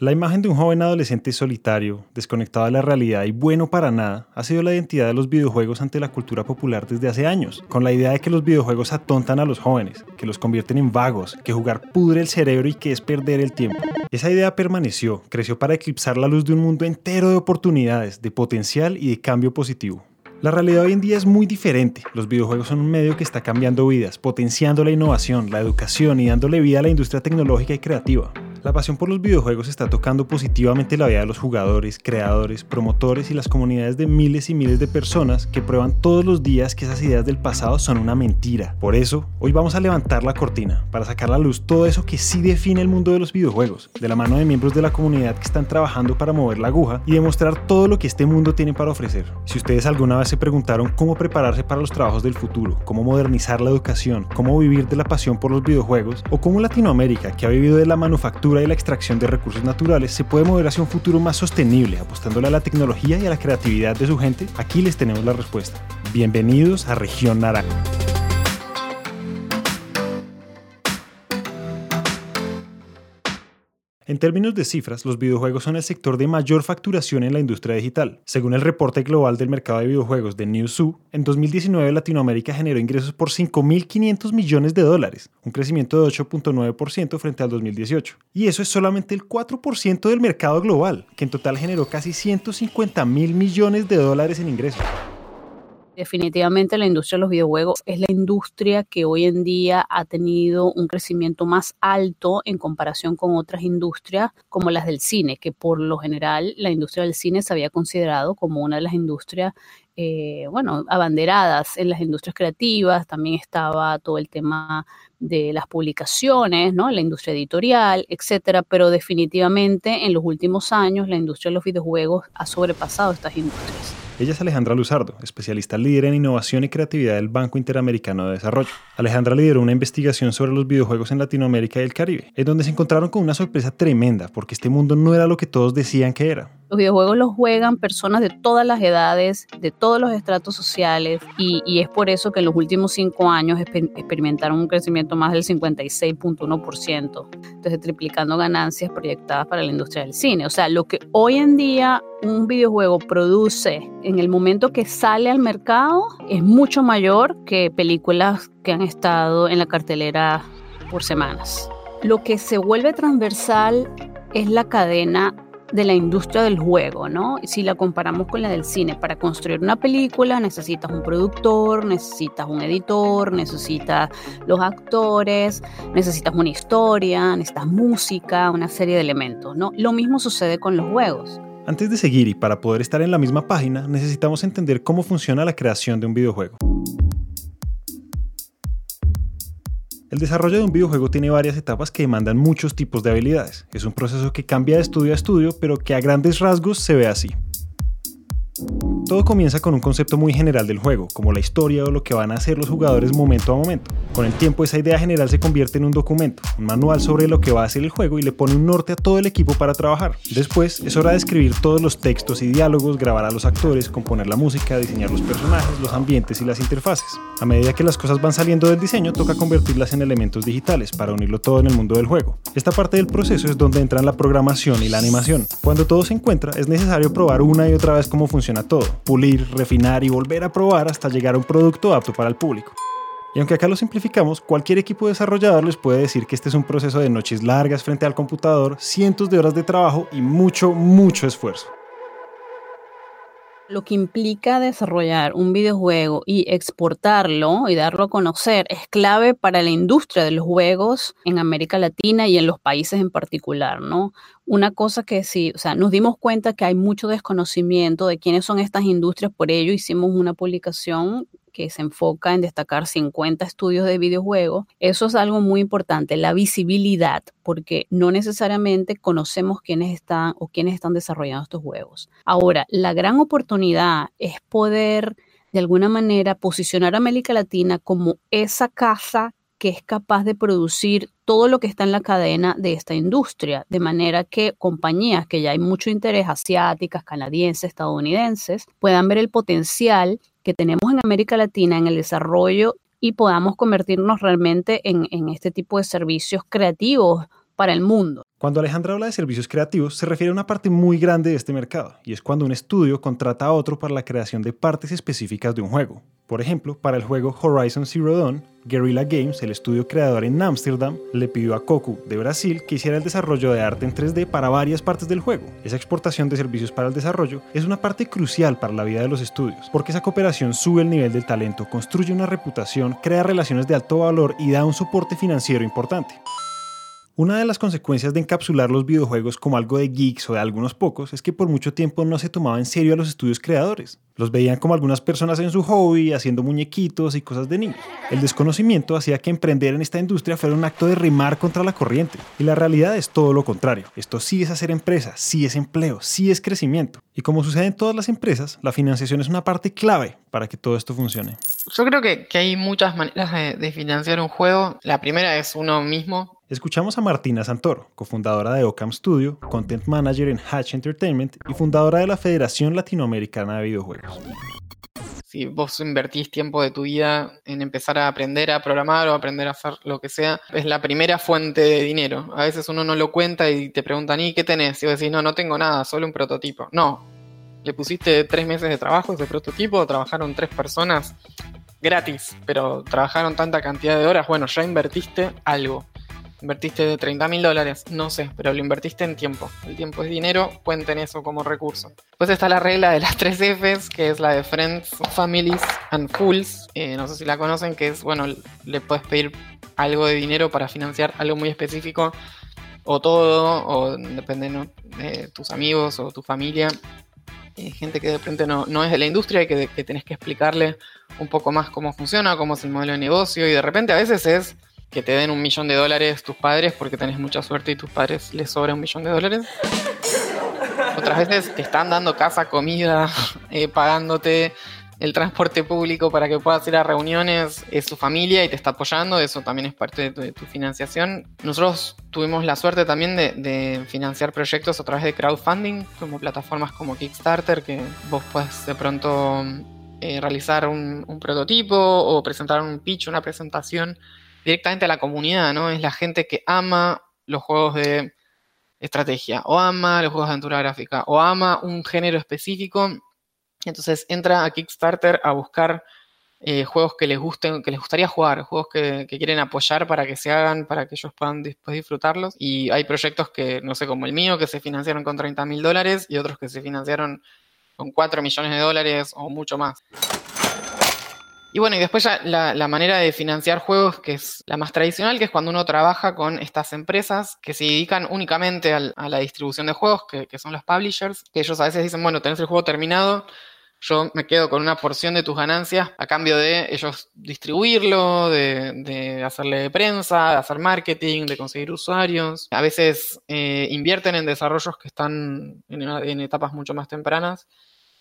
La imagen de un joven adolescente solitario, desconectado de la realidad y bueno para nada, ha sido la identidad de los videojuegos ante la cultura popular desde hace años, con la idea de que los videojuegos atontan a los jóvenes, que los convierten en vagos, que jugar pudre el cerebro y que es perder el tiempo. Esa idea permaneció, creció para eclipsar la luz de un mundo entero de oportunidades, de potencial y de cambio positivo. La realidad hoy en día es muy diferente. Los videojuegos son un medio que está cambiando vidas, potenciando la innovación, la educación y dándole vida a la industria tecnológica y creativa. La pasión por los videojuegos está tocando positivamente la vida de los jugadores, creadores, promotores y las comunidades de miles y miles de personas que prueban todos los días que esas ideas del pasado son una mentira. Por eso, hoy vamos a levantar la cortina para sacar a la luz todo eso que sí define el mundo de los videojuegos, de la mano de miembros de la comunidad que están trabajando para mover la aguja y demostrar todo lo que este mundo tiene para ofrecer. Si ustedes alguna vez se preguntaron cómo prepararse para los trabajos del futuro, cómo modernizar la educación, cómo vivir de la pasión por los videojuegos, o cómo Latinoamérica, que ha vivido de la manufactura y la extracción de recursos naturales se puede mover hacia un futuro más sostenible, apostándole a la tecnología y a la creatividad de su gente, aquí les tenemos la respuesta. Bienvenidos a Región Naranja. En términos de cifras, los videojuegos son el sector de mayor facturación en la industria digital. Según el reporte global del mercado de videojuegos de Newzoo, en 2019 Latinoamérica generó ingresos por 5.500 millones de dólares, un crecimiento de 8.9% frente al 2018. Y eso es solamente el 4% del mercado global, que en total generó casi 150 mil millones de dólares en ingresos. Definitivamente la industria de los videojuegos es la industria que hoy en día ha tenido un crecimiento más alto en comparación con otras industrias como las del cine, que por lo general la industria del cine se había considerado como una de las industrias eh, bueno, abanderadas en las industrias creativas, también estaba todo el tema de las publicaciones, ¿no? La industria editorial, etcétera, pero definitivamente en los últimos años la industria de los videojuegos ha sobrepasado estas industrias. Ella es Alejandra Luzardo, especialista líder en innovación y creatividad del Banco Interamericano de Desarrollo. Alejandra lideró una investigación sobre los videojuegos en Latinoamérica y el Caribe, en donde se encontraron con una sorpresa tremenda, porque este mundo no era lo que todos decían que era. Los videojuegos los juegan personas de todas las edades, de todos los estratos sociales, y, es por eso que en los últimos cinco años experimentaron un crecimiento más del 56.1%, entonces triplicando ganancias proyectadas para la industria del cine. O sea, lo que hoy en día un videojuego produce en el momento que sale al mercado es mucho mayor que películas que han estado en la cartelera por semanas. Lo que se vuelve transversal es la cadena de la industria del juego, ¿no? Si la comparamos con la del cine, para construir una película necesitas un productor, necesitas un editor, necesitas los actores, necesitas una historia, necesitas música, una serie de elementos, ¿no? Lo mismo sucede con los juegos. Antes de seguir y para poder estar en la misma página, necesitamos entender cómo funciona la creación de un videojuego. El desarrollo de un videojuego tiene varias etapas que demandan muchos tipos de habilidades. Es un proceso que cambia de estudio a estudio, pero que a grandes rasgos se ve así. Todo comienza con un concepto muy general del juego, como la historia o lo que van a hacer los jugadores momento a momento. Con el tiempo esa idea general se convierte en un documento, un manual sobre lo que va a hacer el juego y le pone un norte a todo el equipo para trabajar. Después es hora de escribir todos los textos y diálogos, grabar a los actores, componer la música, diseñar los personajes, los ambientes y las interfaces. A medida que las cosas van saliendo del diseño toca convertirlas en elementos digitales para unirlo todo en el mundo del juego. Esta parte del proceso es donde entran la programación y la animación. Cuando todo se encuentra es necesario probar una y otra vez cómo funciona todo pulir, refinar y volver a probar hasta llegar a un producto apto para el público. Y aunque acá lo simplificamos, cualquier equipo desarrollador les puede decir que este es un proceso de noches largas frente al computador, cientos de horas de trabajo y mucho, mucho esfuerzo. Lo que implica desarrollar un videojuego y exportarlo y darlo a conocer es clave para la industria de los juegos en América Latina y en los países en particular, ¿no? Una cosa que sí, o sea, nos dimos cuenta que hay mucho desconocimiento de quiénes son estas industrias, por ello hicimos una publicación que se enfoca en destacar 50 estudios de videojuegos, eso es algo muy importante, la visibilidad, porque no necesariamente conocemos quiénes están o quiénes están desarrollando estos juegos. Ahora, la gran oportunidad es poder de alguna manera posicionar a América Latina como esa casa que es capaz de producir todo lo que está en la cadena de esta industria, de manera que compañías que ya hay mucho interés, asiáticas, canadienses, estadounidenses, puedan ver el potencial que tenemos en América Latina en el desarrollo y podamos convertirnos realmente en, en este tipo de servicios creativos para el mundo. Cuando Alejandra habla de servicios creativos, se refiere a una parte muy grande de este mercado, y es cuando un estudio contrata a otro para la creación de partes específicas de un juego. Por ejemplo, para el juego Horizon Zero Dawn, Guerrilla Games, el estudio creador en Ámsterdam, le pidió a Koku de Brasil que hiciera el desarrollo de arte en 3D para varias partes del juego. Esa exportación de servicios para el desarrollo es una parte crucial para la vida de los estudios, porque esa cooperación sube el nivel del talento, construye una reputación, crea relaciones de alto valor y da un soporte financiero importante. Una de las consecuencias de encapsular los videojuegos como algo de geeks o de algunos pocos es que por mucho tiempo no se tomaba en serio a los estudios creadores. Los veían como algunas personas en su hobby, haciendo muñequitos y cosas de niños. El desconocimiento hacía que emprender en esta industria fuera un acto de rimar contra la corriente. Y la realidad es todo lo contrario. Esto sí es hacer empresa, sí es empleo, sí es crecimiento. Y como sucede en todas las empresas, la financiación es una parte clave para que todo esto funcione. Yo creo que, hay muchas maneras de, de financiar un juego. La primera es uno mismo, Escuchamos a Martina Santoro, cofundadora de Ocam Studio, content manager en Hatch Entertainment y fundadora de la Federación Latinoamericana de Videojuegos. Si vos invertís tiempo de tu vida en empezar a aprender a programar o aprender a hacer lo que sea, es la primera fuente de dinero. A veces uno no lo cuenta y te preguntan, ¿y qué tenés? Y vos decís, no, no tengo nada, solo un prototipo. No, le pusiste tres meses de trabajo ese prototipo, trabajaron tres personas gratis, pero trabajaron tanta cantidad de horas, bueno, ya invertiste algo. Invertiste 30 mil dólares, no sé, pero lo invertiste en tiempo. El tiempo es dinero, cuenten eso como recurso. Después está la regla de las tres Fs, que es la de Friends, Families and Fools. Eh, no sé si la conocen, que es, bueno, le puedes pedir algo de dinero para financiar algo muy específico, o todo, o depende de tus amigos o tu familia. Eh, gente que de repente no, no, es de la industria y que, que tenés que explicarle un poco más cómo funciona, cómo es el modelo de negocio, y de repente a veces es que te den un millón de dólares tus padres porque tenés mucha suerte y tus padres les sobra un millón de dólares. Otras veces te están dando casa, comida, eh, pagándote el transporte público para que puedas ir a reuniones, es tu familia y te está apoyando, eso también es parte de tu, financiación. Nosotros tuvimos la suerte también de, financiar proyectos a través de crowdfunding, como plataformas como Kickstarter, que vos puedes de pronto eh, realizar un prototipo o presentar un pitch, una presentación directamente a la comunidad, ¿no? Es la gente que ama los juegos de estrategia, o ama los juegos de aventura gráfica, o ama un género específico. Entonces entra a Kickstarter a buscar eh, juegos que les gusten, que les gustaría jugar, juegos que, quieren apoyar para que se hagan, para que ellos puedan después disfrutarlos. Y hay proyectos que, no sé, como el mío, que se financiaron con 30 mil dólares y otros que se financiaron con 4 millones de dólares o mucho más. Y bueno, y después ya la, manera de financiar juegos, que es la más tradicional, que es cuando uno trabaja con estas empresas que se dedican únicamente a la distribución de juegos, que, son los publishers, que ellos a veces dicen, bueno, tenés el juego terminado, yo me quedo con una porción de tus ganancias a cambio de ellos distribuirlo, de, hacerle prensa, de hacer marketing, de conseguir usuarios. A veces eh, invierten en desarrollos que están en, etapas mucho más tempranas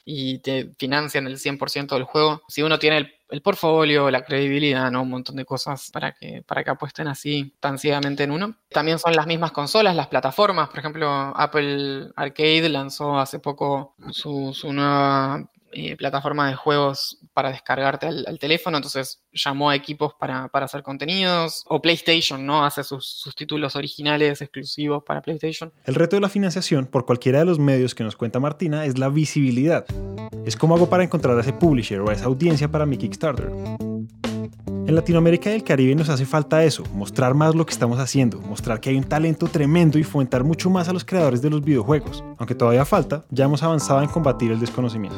y te financian el 100% del juego. Si uno tiene el el portfolio, la credibilidad, ¿no? Un montón de cosas para que, para que apuesten así tan ciegamente en uno. También son las mismas consolas, las plataformas. Por ejemplo, Apple Arcade lanzó hace poco su, su nueva eh, plataforma de juegos para descargarte al, teléfono, entonces llamó a equipos para, hacer contenidos, o PlayStation, ¿no? Hace sus, sus, títulos originales exclusivos para PlayStation. El reto de la financiación por cualquiera de los medios que nos cuenta Martina es la visibilidad. Es como hago para encontrar a ese publisher o a esa audiencia para mi Kickstarter. En Latinoamérica y el Caribe nos hace falta eso, mostrar más lo que estamos haciendo, mostrar que hay un talento tremendo y fomentar mucho más a los creadores de los videojuegos. Aunque todavía falta, ya hemos avanzado en combatir el desconocimiento.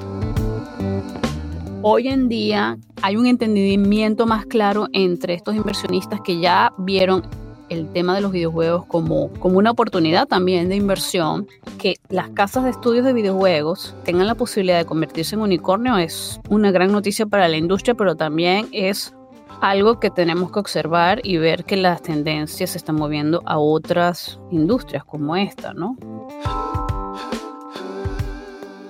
Hoy en día hay un entendimiento más claro entre estos inversionistas que ya vieron el tema de los videojuegos como, como una oportunidad también de inversión, que las casas de estudios de videojuegos tengan la posibilidad de convertirse en unicornio es una gran noticia para la industria, pero también es algo que tenemos que observar y ver que las tendencias se están moviendo a otras industrias como esta, ¿no?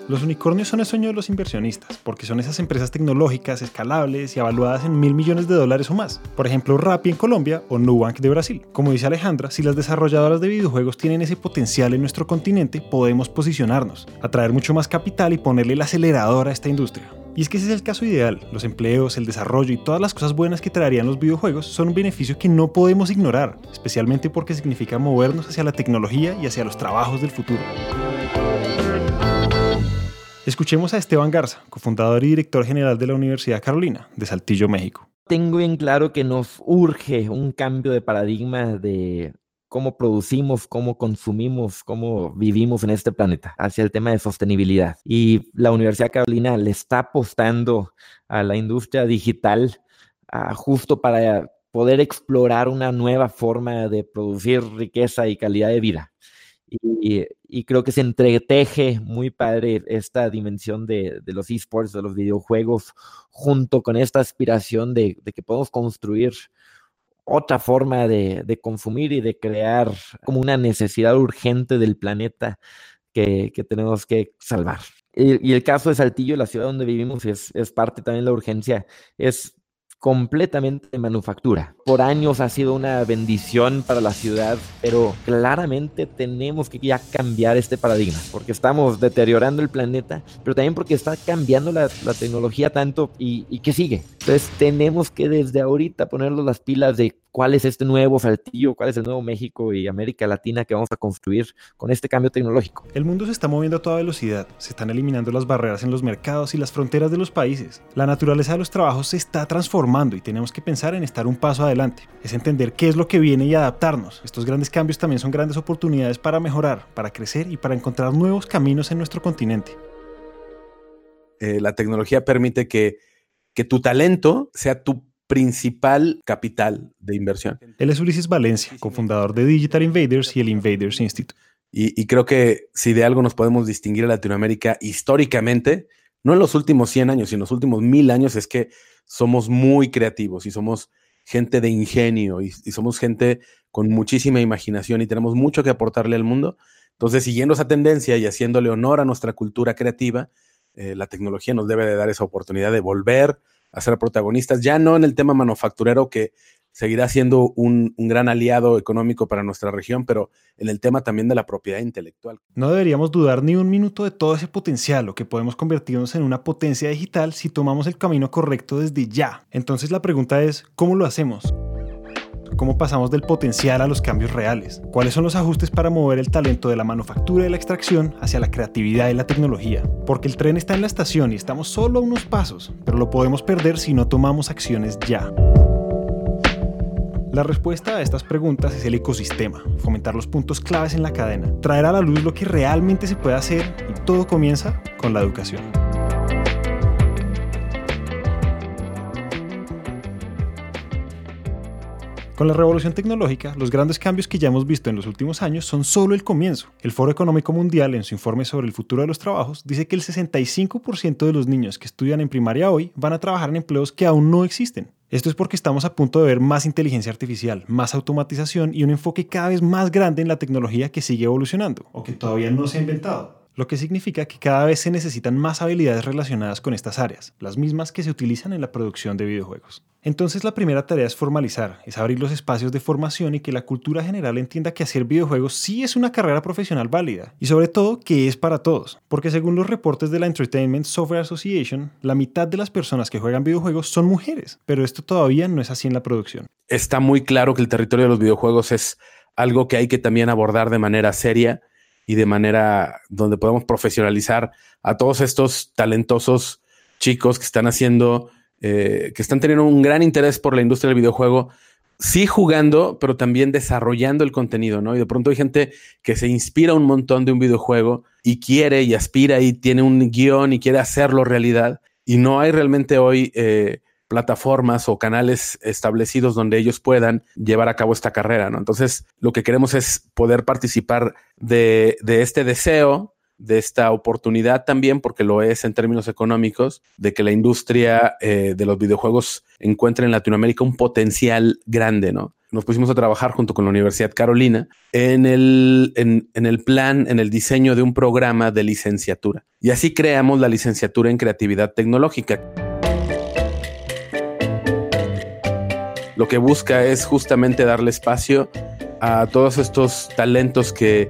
Los unicornios son el sueño de los inversionistas, porque son esas empresas tecnológicas, escalables y evaluadas en mil millones de dólares o más. Por ejemplo, Rappi en Colombia o Nubank de Brasil. Como dice Alejandra, si las desarrolladoras de videojuegos tienen ese potencial en nuestro continente, podemos posicionarnos, atraer mucho más capital y ponerle el acelerador a esta industria. Y es que ese es el caso ideal. Los empleos, el desarrollo y todas las cosas buenas que traerían los videojuegos son un beneficio que no podemos ignorar, especialmente porque significa movernos hacia la tecnología y hacia los trabajos del futuro. Escuchemos a Esteban Garza, cofundador y director general de la Universidad Carolina, de Saltillo, México. Tengo bien claro que nos urge un cambio de paradigma de cómo producimos, cómo consumimos, cómo vivimos en este planeta, hacia el tema de sostenibilidad. Y la Universidad Carolina le está apostando a la industria digital justo para poder explorar una nueva forma de producir riqueza y calidad de vida. Y, creo que se entreteje muy padre esta dimensión de, los esports, de los videojuegos, junto con esta aspiración de, que podemos construir otra forma de, consumir y de crear como una necesidad urgente del planeta que, tenemos que salvar. Y, el caso de Saltillo, la ciudad donde vivimos, es, es parte también de la urgencia. Es completamente de manufactura. Por años ha sido una bendición para la ciudad, pero claramente tenemos que ya cambiar este paradigma, porque estamos deteriorando el planeta, pero también porque está cambiando la, tecnología tanto y, y que sigue. Entonces tenemos que desde ahorita ponernos las pilas de cuál es este nuevo Saltillo, cuál es el nuevo México y América Latina que vamos a construir con este cambio tecnológico. El mundo se está moviendo a toda velocidad, se están eliminando las barreras en los mercados y las fronteras de los países. La naturaleza de los trabajos se está transformando y tenemos que pensar en estar un paso adelante. Es entender qué es lo que viene y adaptarnos. Estos grandes cambios también son grandes oportunidades para mejorar, para crecer y para encontrar nuevos caminos en nuestro continente. Eh, la tecnología permite que, que tu talento sea tu principal capital de inversión. Él es Ulises Valencia, cofundador de Digital Invaders y el Invaders Institute. Y, creo que si de algo nos podemos distinguir a Latinoamérica históricamente, no en los últimos 100 años, sino en los últimos mil años, es que somos muy creativos y somos gente de ingenio y, somos gente con muchísima imaginación y tenemos mucho que aportarle al mundo. Entonces, siguiendo esa tendencia y haciéndole honor a nuestra cultura creativa, eh, la tecnología nos debe de dar esa oportunidad de volver a ser protagonistas, ya no en el tema manufacturero que seguirá siendo un, gran aliado económico para nuestra región, pero en el tema también de la propiedad intelectual. No deberíamos dudar ni un minuto de todo ese potencial o que podemos convertirnos en una potencia digital si tomamos el camino correcto desde ya. Entonces la pregunta es, ¿cómo lo hacemos? cómo pasamos del potencial a los cambios reales, cuáles son los ajustes para mover el talento de la manufactura y la extracción hacia la creatividad y la tecnología, porque el tren está en la estación y estamos solo a unos pasos, pero lo podemos perder si no tomamos acciones ya. La respuesta a estas preguntas es el ecosistema, fomentar los puntos claves en la cadena, traer a la luz lo que realmente se puede hacer y todo comienza con la educación. Con la revolución tecnológica, los grandes cambios que ya hemos visto en los últimos años son solo el comienzo. El Foro Económico Mundial, en su informe sobre el futuro de los trabajos, dice que el 65% de los niños que estudian en primaria hoy van a trabajar en empleos que aún no existen. Esto es porque estamos a punto de ver más inteligencia artificial, más automatización y un enfoque cada vez más grande en la tecnología que sigue evolucionando o que todavía no se ha inventado lo que significa que cada vez se necesitan más habilidades relacionadas con estas áreas, las mismas que se utilizan en la producción de videojuegos. Entonces la primera tarea es formalizar, es abrir los espacios de formación y que la cultura general entienda que hacer videojuegos sí es una carrera profesional válida y sobre todo que es para todos, porque según los reportes de la Entertainment Software Association, la mitad de las personas que juegan videojuegos son mujeres, pero esto todavía no es así en la producción. Está muy claro que el territorio de los videojuegos es algo que hay que también abordar de manera seria y de manera donde podemos profesionalizar a todos estos talentosos chicos que están haciendo, eh, que están teniendo un gran interés por la industria del videojuego, sí jugando, pero también desarrollando el contenido, ¿no? Y de pronto hay gente que se inspira un montón de un videojuego y quiere y aspira y tiene un guion y quiere hacerlo realidad. Y no hay realmente hoy eh, plataformas o canales establecidos donde ellos puedan llevar a cabo esta carrera, ¿no? Entonces, lo que queremos es poder participar de, de este deseo de esta oportunidad también, porque lo es en términos económicos, de que la industria eh, de los videojuegos encuentre en Latinoamérica un potencial grande, ¿no? Nos pusimos a trabajar junto con la Universidad Carolina en el, en, en el plan, en el diseño de un programa de licenciatura. Y así creamos la licenciatura en creatividad tecnológica. Lo que busca es justamente darle espacio a todos estos talentos que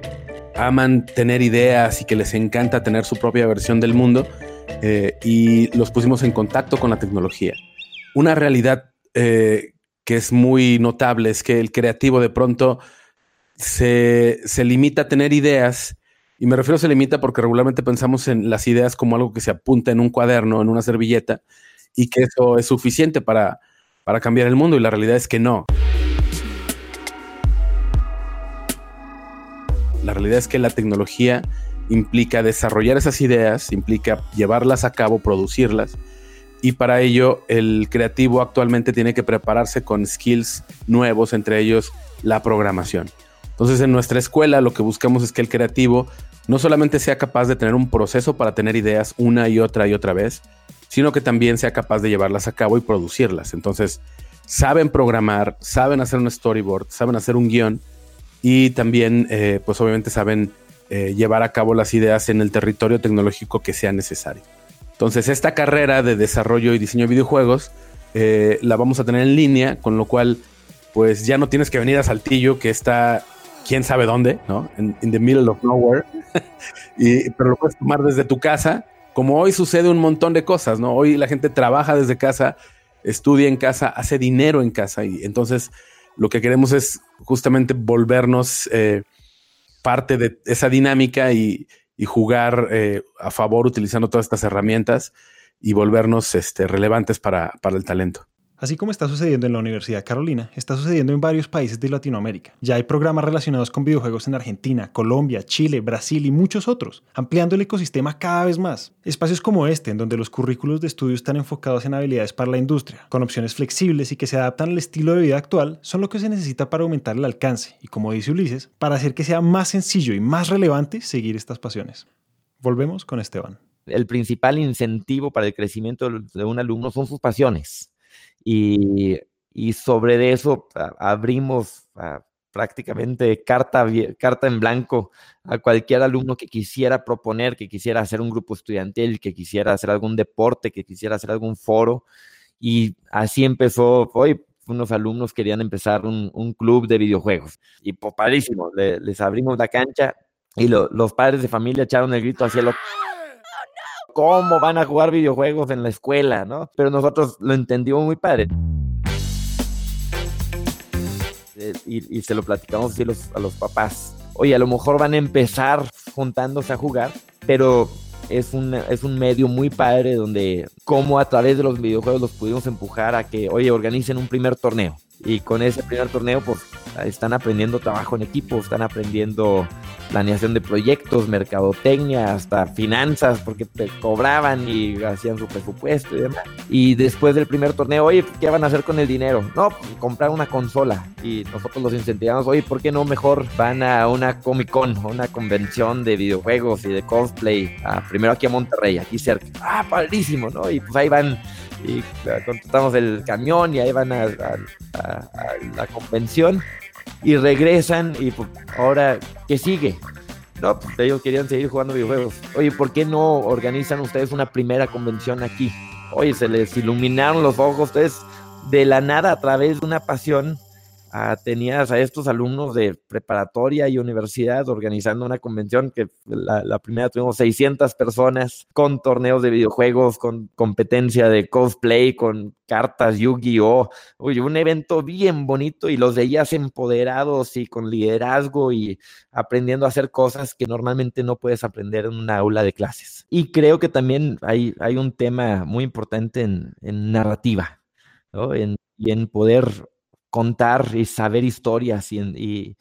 aman tener ideas y que les encanta tener su propia versión del mundo eh, y los pusimos en contacto con la tecnología. Una realidad eh, que es muy notable es que el creativo de pronto se, se, limita a tener ideas y me refiero a se limita porque regularmente pensamos en las ideas como algo que se apunta en un cuaderno, en una servilleta y que eso es suficiente para, para cambiar el mundo y la realidad es que no. La realidad es que la tecnología implica desarrollar esas ideas, implica llevarlas a cabo, producirlas. Y para ello el creativo actualmente tiene que prepararse con skills nuevos, entre ellos la programación. Entonces en nuestra escuela lo que buscamos es que el creativo no solamente sea capaz de tener un proceso para tener ideas una y otra y otra vez, sino que también sea capaz de llevarlas a cabo y producirlas. Entonces saben programar, saben hacer un storyboard, saben hacer un guion y también, eh, pues obviamente saben eh, llevar a cabo las ideas en el territorio tecnológico que sea necesario. Entonces, esta carrera de desarrollo y diseño de videojuegos eh, la vamos a tener en línea, con lo cual, pues ya no tienes que venir a Saltillo, que está quién sabe dónde, ¿no? En the middle of nowhere. y, pero lo puedes tomar desde tu casa, como hoy sucede un montón de cosas, ¿no? Hoy la gente trabaja desde casa, estudia en casa, hace dinero en casa y entonces lo que queremos es justamente volvernos eh, parte de esa dinámica y, jugar eh, a favor utilizando todas estas herramientas y volvernos este, relevantes para el talento. Así como está sucediendo en la Universidad Carolina, está sucediendo en varios países de Latinoamérica. Ya hay programas relacionados con videojuegos en Argentina, Colombia, Chile, Brasil y muchos otros, ampliando el ecosistema cada vez más. Espacios como este, en donde los currículos de estudio están enfocados en habilidades para la industria, con opciones flexibles y que se adaptan al estilo de vida actual, son lo que se necesita para aumentar el alcance y, como dice Ulises, para hacer que sea más sencillo y más relevante seguir estas pasiones. Volvemos con Esteban. El principal incentivo para el crecimiento de un alumno son sus pasiones y, sobre eso abrimos prácticamente carta, carta en blanco a cualquier alumno que quisiera proponer, que quisiera hacer un grupo estudiantil, que quisiera hacer algún deporte, que quisiera hacer algún foro. Y así empezó, hoy unos alumnos querían empezar un, club de videojuegos. Y pues padrísimo, les abrimos la cancha y los padres de familia echaron el grito hacia lo cómo van a jugar videojuegos en la escuela, ¿no? Pero nosotros lo entendimos muy padre. Eh, y, se lo platicamos así a los papás. Oye, a lo mejor van a empezar juntándose a jugar, pero es un, es un medio muy padre donde como a través de los videojuegos los pudimos empujar a que, oye, organicen un primer torneo. Y con ese primer torneo, pues están aprendiendo trabajo en equipo, están aprendiendo planeación de proyectos, mercadotecnia, hasta finanzas, porque te cobraban y hacían su presupuesto y demás. Y después del primer torneo, oye, ¿qué van a hacer con el dinero? No, pues, comprar una consola. Y nosotros los incentivamos, oye, ¿por qué no mejor van a una Comic Con, una convención de videojuegos y de cosplay? Ah, primero aquí a Monterrey, aquí cerca. Ah, padrísimo, ¿no? Y pues ahí van y contratamos el camión y ahí van a, la convención y regresan y pues, ahora, ¿qué sigue? No, pues ellos querían seguir jugando videojuegos. Oye, ¿por qué no organizan ustedes una primera convención aquí? Oye, se les iluminaron los ojos, ustedes de la nada a través de una pasión tenías a estos alumnos de preparatoria y universidad organizando una convención que la, primera tuvimos 600 personas con torneos de videojuegos, con competencia de cosplay, con cartas Yu-Gi-Oh! Un evento bien bonito y los veías empoderados y con liderazgo y aprendiendo a hacer cosas que normalmente no puedes aprender en una aula de clases. Y creo que también hay, hay un tema muy importante en, narrativa, ¿no? En, y en poder contar y saber historias y,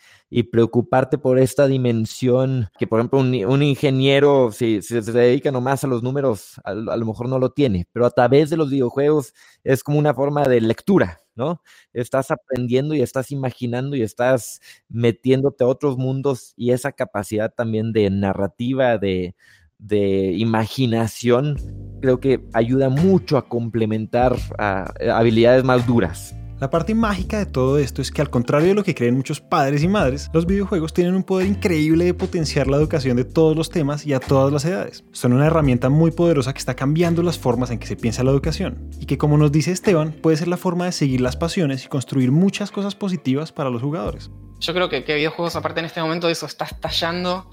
preocuparte por esta dimensión que, por ejemplo, un, ingeniero, si, se dedica nomás a los números, a, lo mejor no lo tiene, pero a través de los videojuegos es como una forma de lectura, ¿no? Estás aprendiendo y estás imaginando y estás metiéndote a otros mundos y esa capacidad también de narrativa, de, de imaginación, creo que ayuda mucho a complementar a habilidades más duras. La parte mágica de todo esto es que al contrario de lo que creen muchos padres y madres, los videojuegos tienen un poder increíble de potenciar la educación de todos los temas y a todas las edades. Son una herramienta muy poderosa que está cambiando las formas en que se piensa la educación y que como nos dice Esteban puede ser la forma de seguir las pasiones y construir muchas cosas positivas para los jugadores. Yo creo que, que videojuegos aparte en este momento de eso está estallando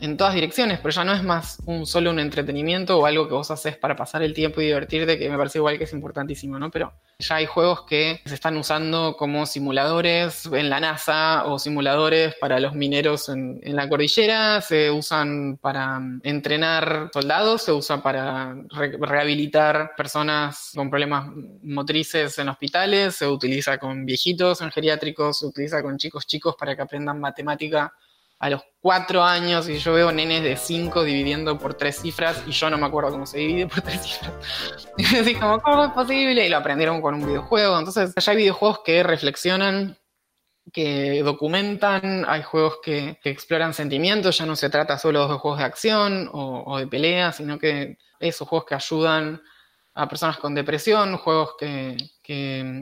en todas direcciones, pero ya no es más un solo un entretenimiento o algo que vos haces para pasar el tiempo y divertirte, que me parece igual que es importantísimo, ¿no? Pero ya hay juegos que se están usando como simuladores en la NASA o simuladores para los mineros en, la cordillera, se usan para entrenar soldados, se usa para rehabilitar personas con problemas motrices en hospitales, se utiliza con viejitos en geriátricos, se utiliza con chicos chicos para que aprendan matemática a los cuatro años y yo veo nenes de cinco dividiendo por tres cifras y yo no me acuerdo cómo se divide por tres cifras. Y así como, ¿cómo es posible? Y lo aprendieron con un videojuego. Entonces, ya hay videojuegos que reflexionan, que documentan, hay juegos que, exploran sentimientos, ya no se trata solo de juegos de acción o, de pelea, sino que esos juegos que ayudan a personas con depresión, juegos que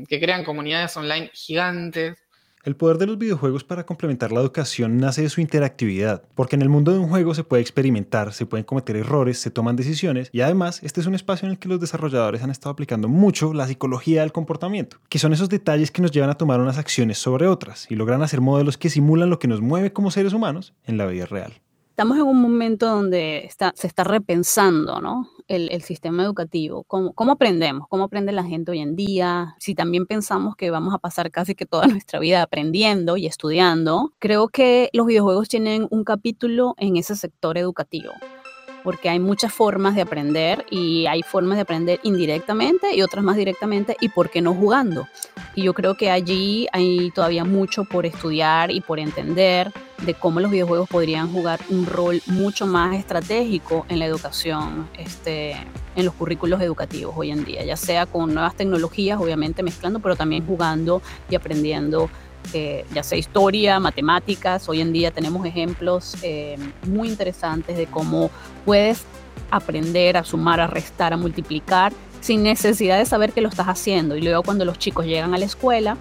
crean comunidades online gigantes. El poder de los videojuegos para complementar la educación nace de su interactividad, porque en el mundo de un juego se puede experimentar, se pueden cometer errores, se toman decisiones y además este es un espacio en el que los desarrolladores han estado aplicando mucho la psicología del comportamiento, que son esos detalles que nos llevan a tomar unas acciones sobre otras y logran hacer modelos que simulan lo que nos mueve como seres humanos en la vida real estamos en un momento donde se está repensando ¿no? el, sistema educativo, ¿Cómo, cómo aprendemos, cómo aprende la gente hoy en día, si también pensamos que vamos a pasar casi que toda nuestra vida aprendiendo y estudiando, creo que los videojuegos tienen un capítulo en ese sector educativo porque hay muchas formas de aprender y hay formas de aprender indirectamente y otras más directamente y por qué no jugando. Y yo creo que allí hay todavía mucho por estudiar y por entender de cómo los videojuegos podrían jugar un rol mucho más estratégico en la educación, este, en los currículos educativos hoy en día, ya sea con nuevas tecnologías, obviamente mezclando, pero también jugando y aprendiendo eh, ya sea historia, matemáticas. Hoy en día tenemos ejemplos eh, muy interesantes de cómo puedes aprender a sumar, a restar, a multiplicar sin necesidad de saber que lo estás haciendo. Y luego cuando los chicos llegan a la escuela,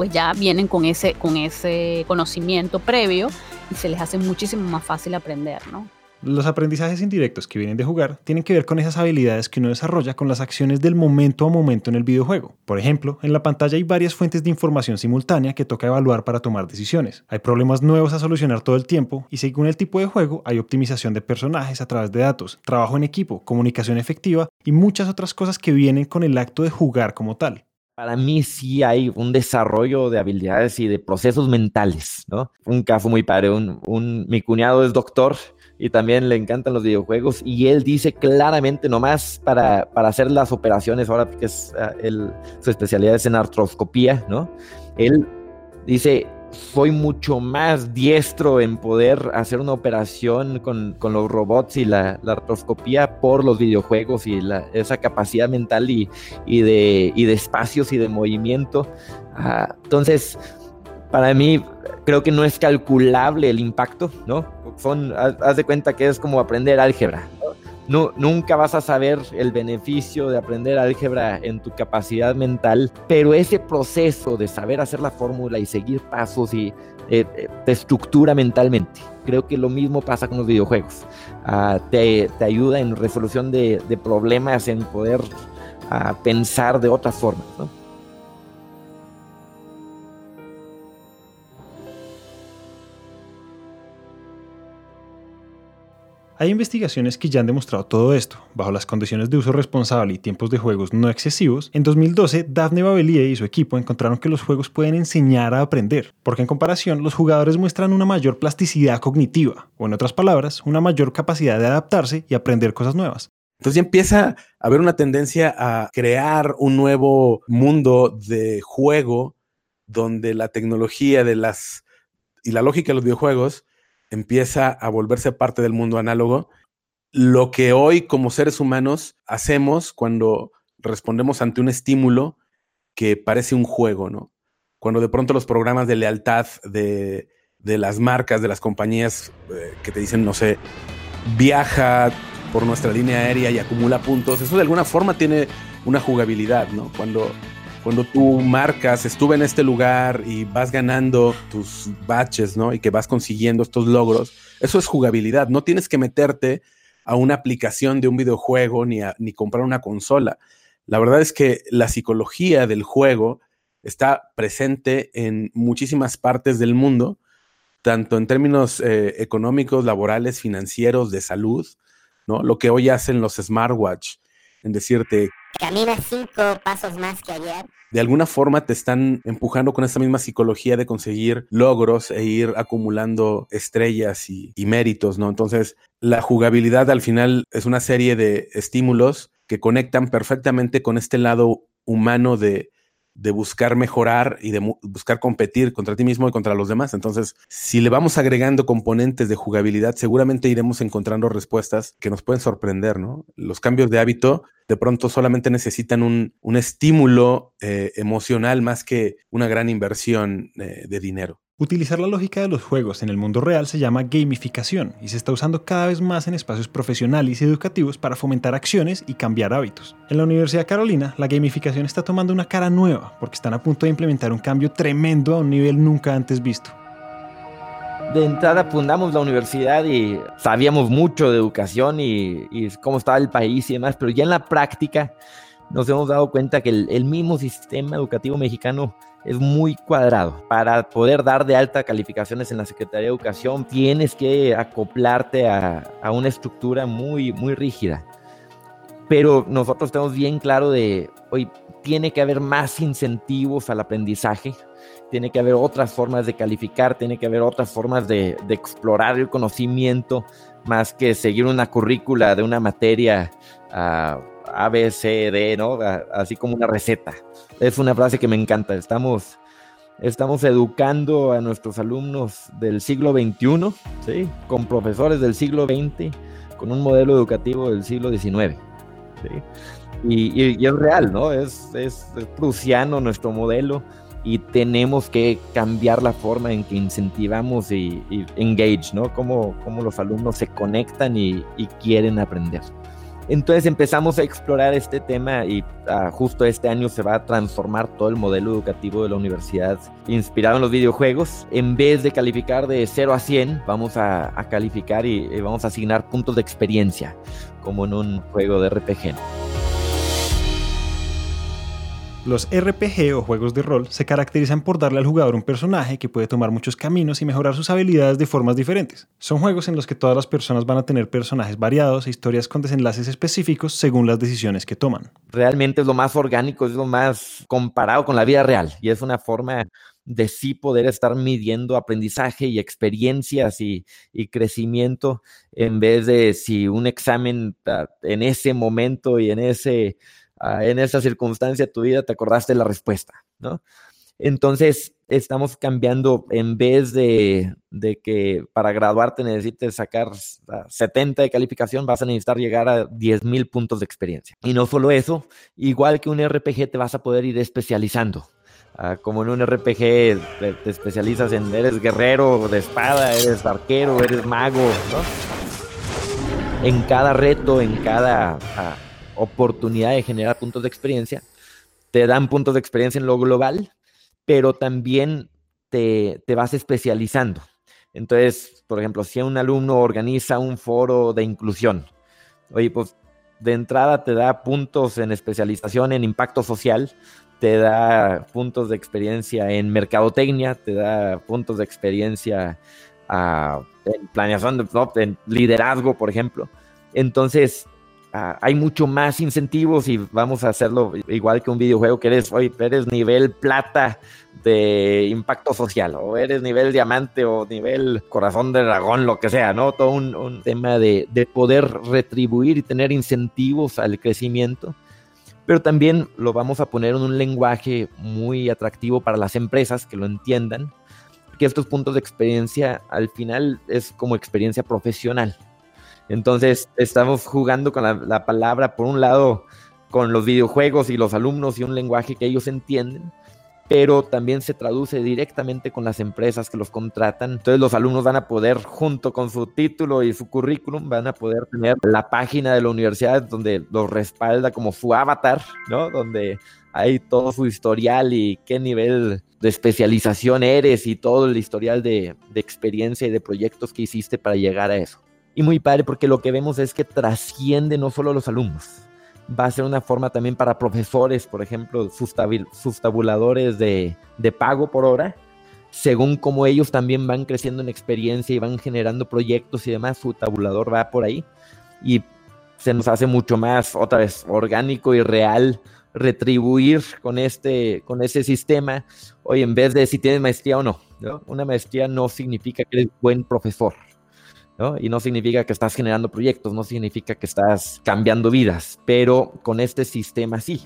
pues ya vienen con ese, con ese conocimiento previo y se les hace muchísimo más fácil aprender, ¿no? Los aprendizajes indirectos que vienen de jugar tienen que ver con esas habilidades que uno desarrolla con las acciones del momento a momento en el videojuego. Por ejemplo, en la pantalla hay varias fuentes de información simultánea que toca evaluar para tomar decisiones. Hay problemas nuevos a solucionar todo el tiempo y según el tipo de juego hay optimización de personajes a través de datos, trabajo en equipo, comunicación efectiva y muchas otras cosas que vienen con el acto de jugar como tal. Para mí sí hay un desarrollo de habilidades y de procesos mentales, ¿no? Un caso muy padre, un, mi cuñado es doctor y también le encantan los videojuegos y él dice claramente nomás para, para hacer las operaciones ahora porque es, ah, su especialidad es en artroscopía, ¿no? Él dice, soy mucho más diestro en poder hacer una operación con, con los robots y la, la, artroscopía por los videojuegos y la, esa capacidad mental y, de, y de espacios y de movimiento. Ah, entonces, para mí creo que no es calculable el impacto, ¿no? Son, haz, de cuenta que es como aprender álgebra. No, nunca vas a saber el beneficio de aprender álgebra en tu capacidad mental, pero ese proceso de saber hacer la fórmula y seguir pasos y eh, eh, te estructura mentalmente. Creo que lo mismo pasa con los videojuegos. Ah, te, te, ayuda en resolución de, de problemas, en poder ah, pensar de otras formas. ¿no? Hay investigaciones que ya han demostrado todo esto. Bajo las condiciones de uso responsable y tiempos de juegos no excesivos, en 2012 Daphne Babelie y su equipo encontraron que los juegos pueden enseñar a aprender, porque en comparación los jugadores muestran una mayor plasticidad cognitiva, o en otras palabras, una mayor capacidad de adaptarse y aprender cosas nuevas. Entonces ya empieza a haber una tendencia a crear un nuevo mundo de juego donde la tecnología de las y la lógica de los videojuegos empieza a volverse parte del mundo análogo. Lo que hoy como seres humanos hacemos cuando respondemos ante un estímulo que parece un juego, ¿no? Cuando de pronto los programas de lealtad de, las marcas, de las compañías eh, que te dicen, no sé, viaja por nuestra línea aérea y acumula puntos, eso de alguna forma tiene una jugabilidad, ¿no? Cuando, cuando tú marcas, estuve en este lugar y vas ganando tus baches, ¿no? Y que vas consiguiendo estos logros, eso es jugabilidad, no tienes que meterte a una aplicación de un videojuego ni, ni comprar una consola. La verdad es que la psicología del juego está presente en muchísimas partes del mundo, tanto en términos eh, económicos, laborales, financieros, de salud, ¿no? Lo que hoy hacen los smartwatch, en decirte... Camina cinco pasos más que ayer. De alguna forma te están empujando con esa misma psicología de conseguir logros e ir acumulando estrellas y, y méritos, ¿no? Entonces, la jugabilidad al final es una serie de estímulos que conectan perfectamente con este lado humano de de buscar mejorar y de buscar competir contra ti mismo y contra los demás. Entonces, si le vamos agregando componentes de jugabilidad, seguramente iremos encontrando respuestas que nos pueden sorprender, ¿no? Los cambios de hábito de pronto solamente necesitan un, estímulo eh, emocional más que una gran inversión eh, de dinero. Utilizar la lógica de los juegos en el mundo real se llama gamificación y se está usando cada vez más en espacios profesionales y educativos para fomentar acciones y cambiar hábitos. En la Universidad Carolina, la gamificación está tomando una cara nueva porque están a punto de implementar un cambio tremendo a un nivel nunca antes visto. De entrada fundamos la universidad y sabíamos mucho de educación y, cómo estaba el país y demás, pero ya en la práctica nos hemos dado cuenta que el mismo sistema educativo mexicano es muy cuadrado. Para poder dar de alta calificaciones en la Secretaría de Educación, tienes que acoplarte a, una estructura muy, muy rígida. Pero nosotros tenemos bien claro de, hoy tiene que haber más incentivos al aprendizaje, tiene que haber otras formas de calificar, tiene que haber otras formas de, explorar el conocimiento, más que seguir una currícula de una materia uh, A, B, C, D, ¿no? así como una receta es una frase que me encanta. Estamos, estamos educando a nuestros alumnos del siglo XXI, ¿sí? con profesores del siglo XX, con un modelo educativo del siglo XIX. Y, es real, ¿no? Es, es, prusiano nuestro modelo y tenemos que cambiar la forma en que incentivamos y, engage, ¿no? Cómo, cómo, los alumnos se conectan y, y quieren aprender. Entonces empezamos a explorar este tema y ah, justo este año se va a transformar todo el modelo educativo de la universidad inspirado en los videojuegos. En vez de calificar de 0 a 100, vamos a, calificar y, y vamos a asignar puntos de experiencia, como en un juego de RPG. Los RPG o juegos de rol se caracterizan por darle al jugador un personaje que puede tomar muchos caminos y mejorar sus habilidades de formas diferentes. Son juegos en los que todas las personas van a tener personajes variados e historias con desenlaces específicos según las decisiones que toman. Realmente es lo más orgánico, es lo más comparado con la vida real y es una forma de sí poder estar midiendo aprendizaje y experiencias y, y, crecimiento en vez de si un examen ah, en ese momento y en ese Ah, en esa circunstancia tu vida te acordaste de la respuesta, ¿no? Entonces, estamos cambiando, en vez de, que para graduarte necesites sacar 70 de calificación, vas a necesitar llegar a 10 mil puntos de experiencia. Y no solo eso, igual que un RPG te vas a poder ir especializando. Ah, como en un RPG te, especializas en eres guerrero de espada, eres arquero, eres mago, ¿no? En cada reto, en cada... Ah, oportunidad de generar puntos de experiencia, te dan puntos de experiencia en lo global, pero también te, vas especializando. Entonces, por ejemplo, si un alumno organiza un foro de inclusión, oye, pues de entrada te da puntos en especialización en impacto social, te da puntos de experiencia en mercadotecnia, te da puntos de experiencia ah, en planeación, en liderazgo, por ejemplo. Entonces, Ah, hay mucho más incentivos y vamos a hacerlo igual que un videojuego que eres, hoy eres nivel plata de impacto social o eres nivel diamante o nivel corazón de dragón, lo que sea, ¿no? Todo un, tema de, de poder retribuir y tener incentivos al crecimiento pero también lo vamos a poner en un lenguaje muy atractivo para las empresas que lo entiendan, que estos puntos de experiencia al final es como experiencia profesional. Entonces estamos jugando con la, la palabra, por un lado, con los videojuegos y los alumnos y un lenguaje que ellos entienden, pero también se traduce directamente con las empresas que los contratan. Entonces los alumnos van a poder, junto con su título y su currículum, van a poder tener la página de la universidad donde los respalda como su avatar, ¿no? Donde hay todo su historial y qué nivel de especialización eres y todo el historial de, de experiencia y de proyectos que hiciste para llegar a eso. Y muy padre porque lo que vemos es que trasciende no solo a los alumnos, va a ser una forma también para profesores, por ejemplo, sus, tabuladores de, de, pago por hora, según como ellos también van creciendo en experiencia y van generando proyectos y demás, su tabulador va por ahí y se nos hace mucho más, otra vez, orgánico y real retribuir con este con ese sistema, hoy en vez de si tienes maestría o no, ¿no? Una maestría no significa que eres buen profesor. Y no significa que estás generando proyectos, no significa que estás cambiando vidas, pero con este sistema sí.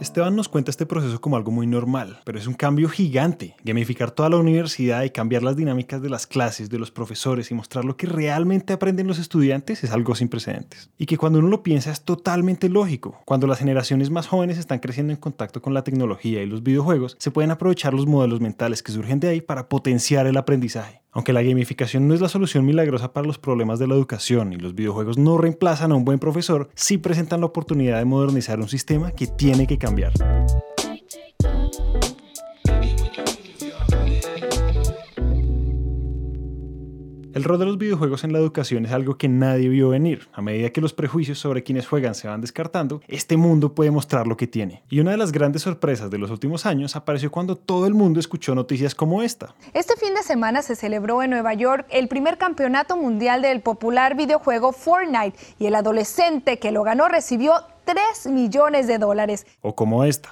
Esteban nos cuenta este proceso como algo muy normal, pero es un cambio gigante. Gamificar toda la universidad y cambiar las dinámicas de las clases, de los profesores y mostrar lo que realmente aprenden los estudiantes es algo sin precedentes. Y que cuando uno lo piensa es totalmente lógico. Cuando las generaciones más jóvenes están creciendo en contacto con la tecnología y los videojuegos, se pueden aprovechar los modelos mentales que surgen de ahí para potenciar el aprendizaje. Aunque la gamificación no es la solución milagrosa para los problemas de la educación y los videojuegos no reemplazan a un buen profesor, sí presentan la oportunidad de modernizar un sistema que tiene que cambiar. El rol de los videojuegos en la educación es algo que nadie vio venir. A medida que los prejuicios sobre quienes juegan se van descartando, este mundo puede mostrar lo que tiene. Y una de las grandes sorpresas de los últimos años apareció cuando todo el mundo escuchó noticias como esta. Este fin de semana se celebró en Nueva York el primer campeonato mundial del popular videojuego Fortnite y el adolescente que lo ganó recibió 3 millones de dólares. O como esta.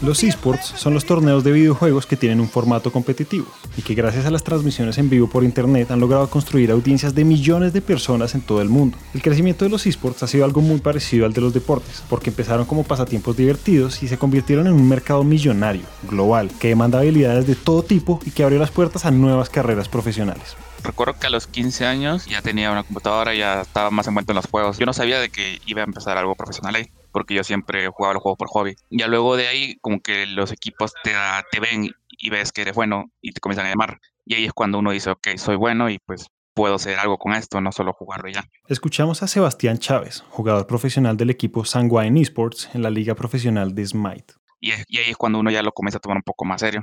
Los esports son los torneos de videojuegos que tienen un formato competitivo y que gracias a las transmisiones en vivo por internet han logrado construir audiencias de millones de personas en todo el mundo. El crecimiento de los esports ha sido algo muy parecido al de los deportes, porque empezaron como pasatiempos divertidos y se convirtieron en un mercado millonario, global, que demanda habilidades de todo tipo y que abrió las puertas a nuevas carreras profesionales. Recuerdo que a los 15 años ya tenía una computadora, ya estaba más envuelto en los juegos. Yo no sabía de que iba a empezar algo profesional ahí, porque yo siempre jugaba los juegos por hobby. Ya luego de ahí, como que los equipos te, te ven y ves que eres bueno y te comienzan a llamar. Y ahí es cuando uno dice, ok, soy bueno y pues puedo hacer algo con esto, no solo jugarlo ya. Escuchamos a Sebastián Chávez, jugador profesional del equipo Sanguine Esports en la liga profesional de Smite. Y, y ahí es cuando uno ya lo comienza a tomar un poco más serio,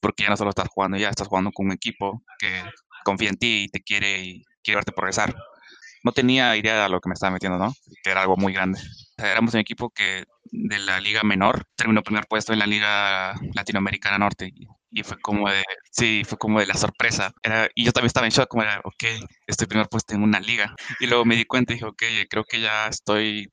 porque ya no solo estás jugando, ya estás jugando con un equipo que confía en ti y te quiere, y quiere verte progresar. No tenía idea de lo que me estaba metiendo, ¿no? Que era algo muy grande. éramos un equipo que de la liga menor terminó primer puesto en la liga latinoamericana norte y fue como de, sí, fue como de la sorpresa. Era, y yo también estaba en shock, como era, ok, estoy primer puesto en una liga. Y luego me di cuenta y dije, ok, creo que ya estoy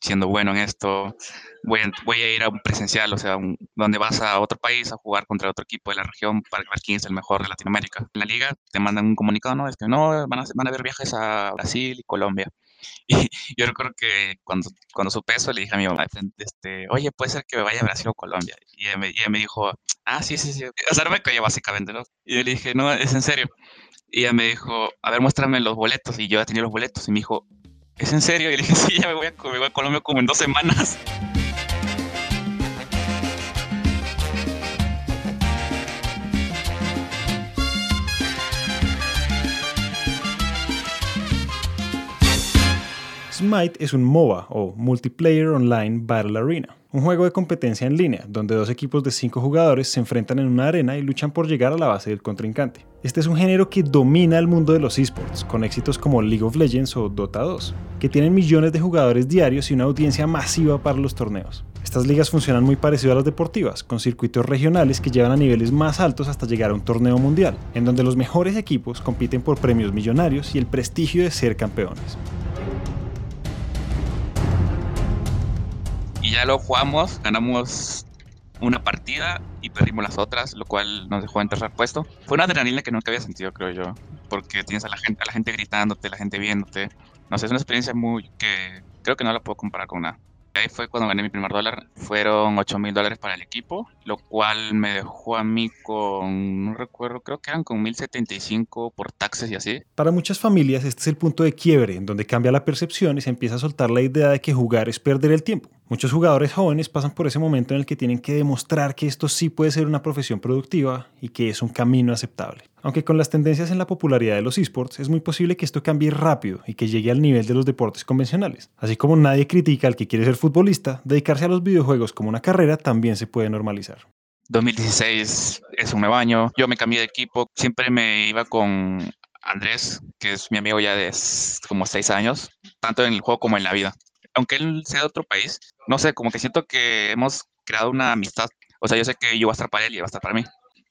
siendo bueno en esto, voy a, voy a ir a un presencial, o sea, donde vas a otro país a jugar contra otro equipo de la región para ver quién es el mejor de Latinoamérica. En la liga te mandan un comunicado, no, es que no, van a, van a haber viajes a Brasil y Colombia. Y yo recuerdo que cuando, cuando supe eso le dije a mi mamá, este, oye, puede ser que me vaya a Brasil o Colombia. Y ella me, me dijo, ah, sí, sí, sí. O sea, no me básicamente, ¿no? Y yo le dije, no, es en serio. Y ella me dijo, a ver, muéstrame los boletos. Y yo ya tenía los boletos. Y me dijo, ¿es en serio? Y le dije, sí, ya me voy a, me voy a Colombia como en dos semanas. Smite es un MOBA o Multiplayer Online Battle Arena, un juego de competencia en línea donde dos equipos de cinco jugadores se enfrentan en una arena y luchan por llegar a la base del contrincante. Este es un género que domina el mundo de los esports, con éxitos como League of Legends o Dota 2, que tienen millones de jugadores diarios y una audiencia masiva para los torneos. Estas ligas funcionan muy parecido a las deportivas, con circuitos regionales que llevan a niveles más altos hasta llegar a un torneo mundial, en donde los mejores equipos compiten por premios millonarios y el prestigio de ser campeones. Ya lo jugamos, ganamos una partida y perdimos las otras, lo cual nos dejó en tercer puesto. Fue una adrenalina que nunca había sentido, creo yo, porque tienes a la gente, a la gente gritándote, la gente viéndote. No sé, es una experiencia muy que creo que no la puedo comparar con nada. Ahí fue cuando gané mi primer dólar. Fueron 8 mil dólares para el equipo, lo cual me dejó a mí con, no recuerdo, creo que eran con 1075 por taxes y así. Para muchas familias este es el punto de quiebre en donde cambia la percepción y se empieza a soltar la idea de que jugar es perder el tiempo. Muchos jugadores jóvenes pasan por ese momento en el que tienen que demostrar que esto sí puede ser una profesión productiva y que es un camino aceptable. Aunque con las tendencias en la popularidad de los esports es muy posible que esto cambie rápido y que llegue al nivel de los deportes convencionales. Así como nadie critica al que quiere ser futbolista, dedicarse a los videojuegos como una carrera también se puede normalizar. 2016 es un nuevo año, yo me cambié de equipo, siempre me iba con Andrés, que es mi amigo ya de como seis años, tanto en el juego como en la vida. Aunque él sea de otro país, no sé, como que siento que hemos creado una amistad. O sea, yo sé que yo voy a estar para él y él va a estar para mí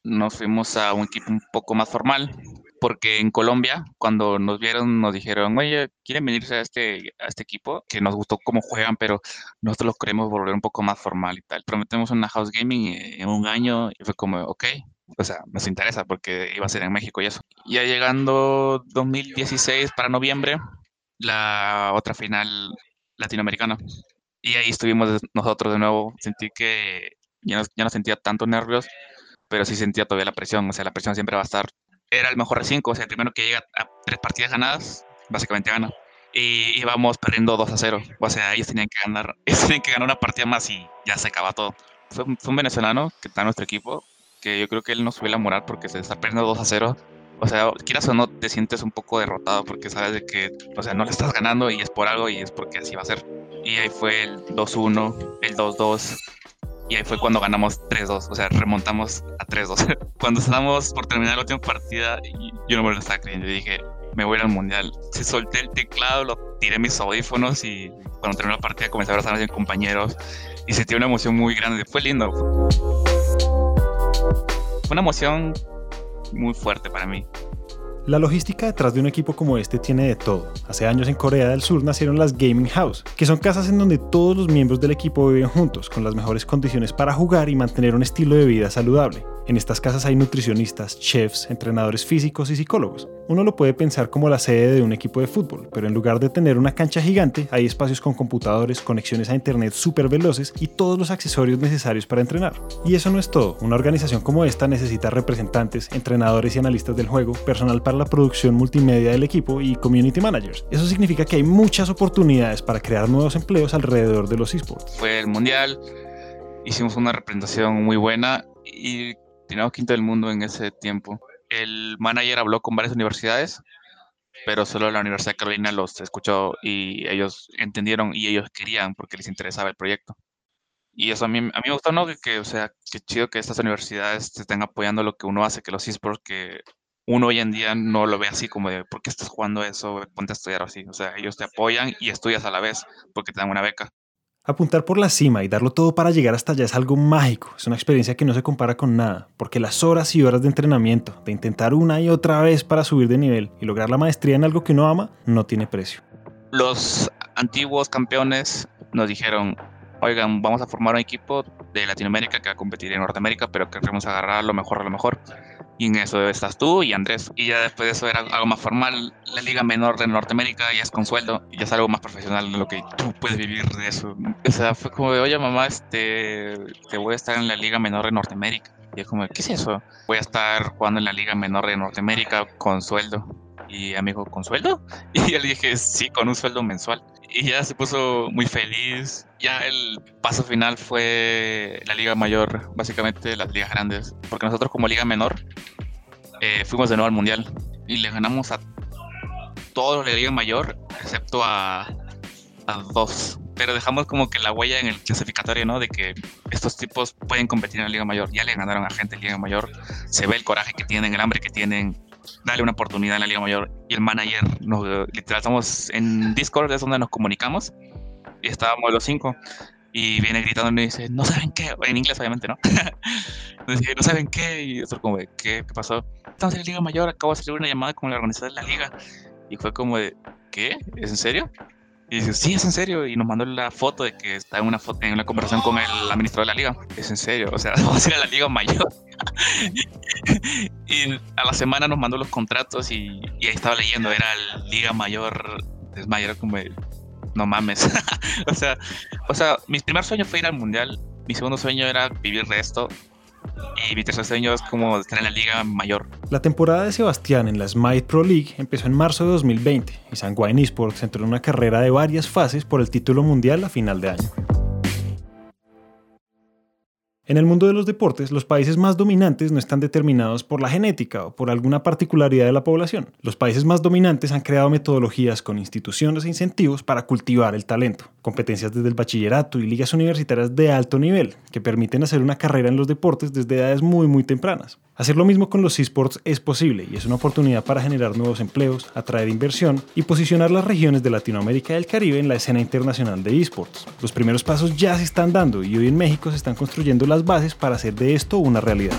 nos fuimos a un equipo un poco más formal, porque en Colombia, cuando nos vieron, nos dijeron, oye, ¿quieren venirse a este, a este equipo? Que nos gustó cómo juegan, pero nosotros los queremos volver un poco más formal y tal. Prometemos una house gaming en un año y fue como, ok, o sea, nos interesa porque iba a ser en México y eso. Ya llegando 2016 para noviembre, la otra final latinoamericana. Y ahí estuvimos nosotros de nuevo. Sentí que ya no, ya no sentía tanto nervios pero sí sentía todavía la presión, o sea, la presión siempre va a estar. Era el mejor de cinco, o sea, el primero que llega a tres partidas ganadas, básicamente gana. Y íbamos perdiendo 2 a 0, o sea, ellos tenían que ganar, ellos tenían que ganar una partida más y ya se acaba todo. Fue, un venezolano que está en nuestro equipo, que yo creo que él nos subió la moral porque se está perdiendo 2 a 0. O sea, quieras o no, te sientes un poco derrotado porque sabes de que, o sea, no le estás ganando y es por algo y es porque así va a ser. Y ahí fue el 2-1, el 2-2, y ahí fue cuando ganamos 3-2, o sea, remontamos a 3-2. cuando estábamos por terminar la última partida, yo no me lo estaba creyendo. Y dije, me voy al mundial. Se solté el teclado, lo tiré mis audífonos y cuando terminó la partida comencé a abrazar a mis compañeros y sentí una emoción muy grande. Fue lindo. Fue una emoción muy fuerte para mí. La logística detrás de un equipo como este tiene de todo. Hace años en Corea del Sur nacieron las Gaming House, que son casas en donde todos los miembros del equipo viven juntos, con las mejores condiciones para jugar y mantener un estilo de vida saludable. En estas casas hay nutricionistas, chefs, entrenadores físicos y psicólogos. Uno lo puede pensar como la sede de un equipo de fútbol, pero en lugar de tener una cancha gigante, hay espacios con computadores, conexiones a internet súper veloces y todos los accesorios necesarios para entrenar. Y eso no es todo. Una organización como esta necesita representantes, entrenadores y analistas del juego, personal para la producción multimedia del equipo y community managers. Eso significa que hay muchas oportunidades para crear nuevos empleos alrededor de los esports. Fue el mundial, hicimos una representación muy buena y teníamos quinto del mundo en ese tiempo. El manager habló con varias universidades, pero solo la Universidad de Carolina los escuchó y ellos entendieron y ellos querían porque les interesaba el proyecto. Y eso a mí, a mí me gustó, ¿no? Que, o sea, que chido que estas universidades estén apoyando lo que uno hace, que los esports, que uno hoy en día no lo ve así como de, ¿por qué estás jugando eso? Ponte a estudiar así. O sea, ellos te apoyan y estudias a la vez porque te dan una beca. Apuntar por la cima y darlo todo para llegar hasta allá es algo mágico, es una experiencia que no se compara con nada, porque las horas y horas de entrenamiento, de intentar una y otra vez para subir de nivel y lograr la maestría en algo que uno ama, no tiene precio. Los antiguos campeones nos dijeron, oigan, vamos a formar un equipo de Latinoamérica que va a competir en Norteamérica, pero queremos agarrar lo mejor a lo mejor. Y en eso estás tú y Andrés. Y ya después de eso era algo más formal. La liga menor de Norteamérica ya es con sueldo y ya es algo más profesional en lo que tú puedes vivir de eso. O sea, fue como de, oye mamá, este, te voy a estar en la liga menor de Norteamérica. Y es como, ¿qué es eso? Voy a estar jugando en la liga menor de Norteamérica con sueldo. Y amigo, ¿con sueldo? Y le dije, sí, con un sueldo mensual y ya se puso muy feliz. Ya el paso final fue la Liga Mayor, básicamente las ligas grandes, porque nosotros como Liga Menor eh, fuimos de nuevo al Mundial y le ganamos a todos de la Liga Mayor, excepto a, a dos. Pero dejamos como que la huella en el clasificatorio, ¿no? De que estos tipos pueden competir en la Liga Mayor. Ya le ganaron a gente en Liga Mayor. Se ve el coraje que tienen, el hambre que tienen darle una oportunidad en la Liga Mayor. Y el manager, nos, literal, estamos en Discord, es donde nos comunicamos. Y estábamos los cinco. Y viene gritando y dice, no saben qué, en inglés obviamente, ¿no? no saben qué. Y nosotros como, ¿qué? ¿Qué pasó? Estamos en la Liga Mayor, acabo de salir una llamada con la organización de la liga. Y fue como de, ¿qué? ¿Es en serio? Y dice, sí, es en serio. Y nos mandó la foto de que está en una, foto, en una conversación con el administrador de la liga. Es en serio, o sea, vamos a ir la liga mayor. y a la semana nos mandó los contratos y, y ahí estaba leyendo, era la liga mayor. Es mayor como, no mames. o sea, o sea, mi primer sueño fue ir al mundial. Mi segundo sueño era vivir de esto. Y mi tercer sueño es como estar en la liga mayor. La temporada de Sebastián en la Smite Pro League empezó en marzo de 2020 y Sanguine Esports entró en una carrera de varias fases por el título mundial a final de año. En el mundo de los deportes, los países más dominantes no están determinados por la genética o por alguna particularidad de la población. Los países más dominantes han creado metodologías con instituciones e incentivos para cultivar el talento, competencias desde el bachillerato y ligas universitarias de alto nivel, que permiten hacer una carrera en los deportes desde edades muy muy tempranas. Hacer lo mismo con los esports es posible y es una oportunidad para generar nuevos empleos, atraer inversión y posicionar las regiones de Latinoamérica y el Caribe en la escena internacional de esports. Los primeros pasos ya se están dando y hoy en México se están construyendo las bases para hacer de esto una realidad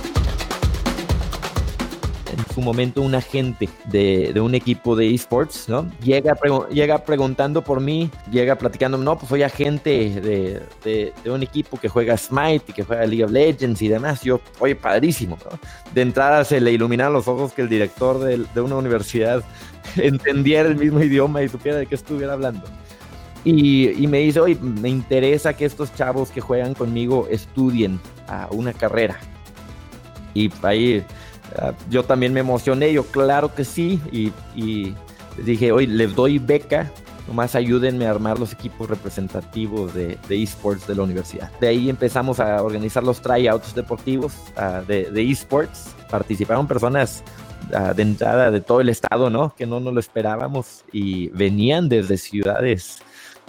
en su momento un agente de, un equipo de esports, ¿no? Llega, llega preguntando por mí, llega platicando, no, pues soy agente de, un equipo que juega Smite y que juega League of Legends y demás. Yo, oye, padrísimo, ¿no? De entrada se le iluminaron los ojos que el director de, una universidad entendiera el mismo idioma y supiera de qué estuviera hablando. Y, y, me dice, oye, me interesa que estos chavos que juegan conmigo estudien a una carrera. Y ahí Ah, yo también me emocioné, yo claro que sí, y, dije, hoy les doy beca, nomás ayúdenme a armar los equipos representativos de, esports de la universidad. De ahí empezamos a organizar los tryouts deportivos ah, de, esports, participaron personas ah, de entrada de todo el estado, ¿no? Que no nos lo esperábamos y venían desde ciudades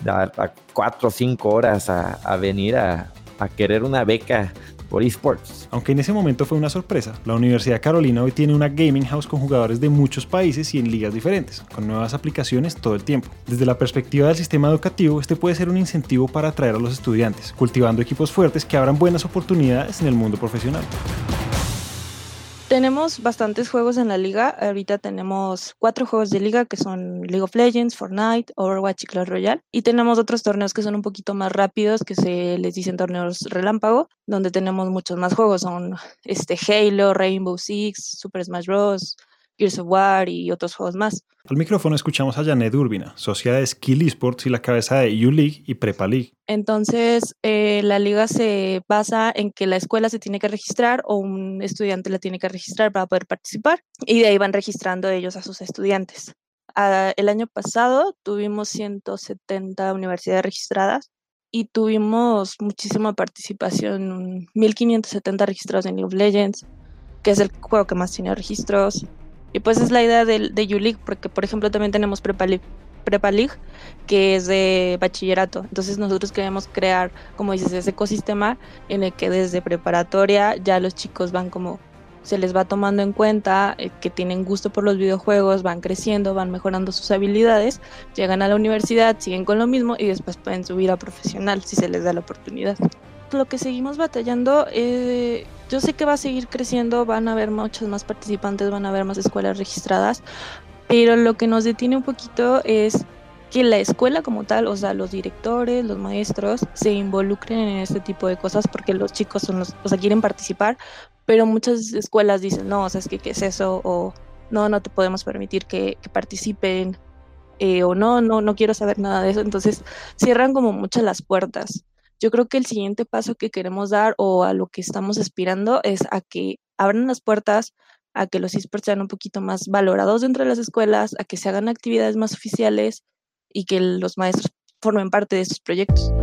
a, cuatro o cinco horas a, venir a, a querer una beca por esports. Aunque en ese momento fue una sorpresa, la Universidad Carolina hoy tiene una gaming house con jugadores de muchos países y en ligas diferentes, con nuevas aplicaciones todo el tiempo. Desde la perspectiva del sistema educativo, este puede ser un incentivo para atraer a los estudiantes, cultivando equipos fuertes que abran buenas oportunidades en el mundo profesional. Tenemos bastantes juegos en la liga. Ahorita tenemos cuatro juegos de liga que son League of Legends, Fortnite, Overwatch y Clash Royale. Y tenemos otros torneos que son un poquito más rápidos, que se les dicen torneos relámpago, donde tenemos muchos más juegos. Son este, Halo, Rainbow Six, Super Smash Bros., Gears of War y otros juegos más. Al micrófono escuchamos a Janet Urbina, socia de Skill Esports y la cabeza de U-League y Prepa League. Entonces, eh, la liga se basa en que la escuela se tiene que registrar o un estudiante la tiene que registrar para poder participar y de ahí van registrando ellos a sus estudiantes. Ah, el año pasado tuvimos 170 universidades registradas y tuvimos muchísima participación, 1570 registrados en League of Legends, que es el juego que más tiene registros, y pues es la idea de, de U-League, porque por ejemplo también tenemos Prepa League, Prepa que es de bachillerato. Entonces nosotros queremos crear, como dices, ese ecosistema en el que desde preparatoria ya los chicos van como se les va tomando en cuenta eh, que tienen gusto por los videojuegos, van creciendo, van mejorando sus habilidades, llegan a la universidad, siguen con lo mismo y después pueden subir a profesional si se les da la oportunidad lo que seguimos batallando, eh, yo sé que va a seguir creciendo, van a haber muchos más participantes, van a haber más escuelas registradas, pero lo que nos detiene un poquito es que la escuela como tal, o sea, los directores, los maestros, se involucren en este tipo de cosas porque los chicos son los, o sea, quieren participar, pero muchas escuelas dicen, no, o sea, es que qué es eso, o no, no te podemos permitir que, participen, eh, o no, no, no quiero saber nada de eso. Entonces, cierran como muchas las puertas. Yo creo que el siguiente paso que queremos dar o a lo que estamos aspirando es a que abran las puertas, a que los esports sean un poquito más valorados dentro de las escuelas, a que se hagan actividades más oficiales y que los maestros formen parte de estos proyectos.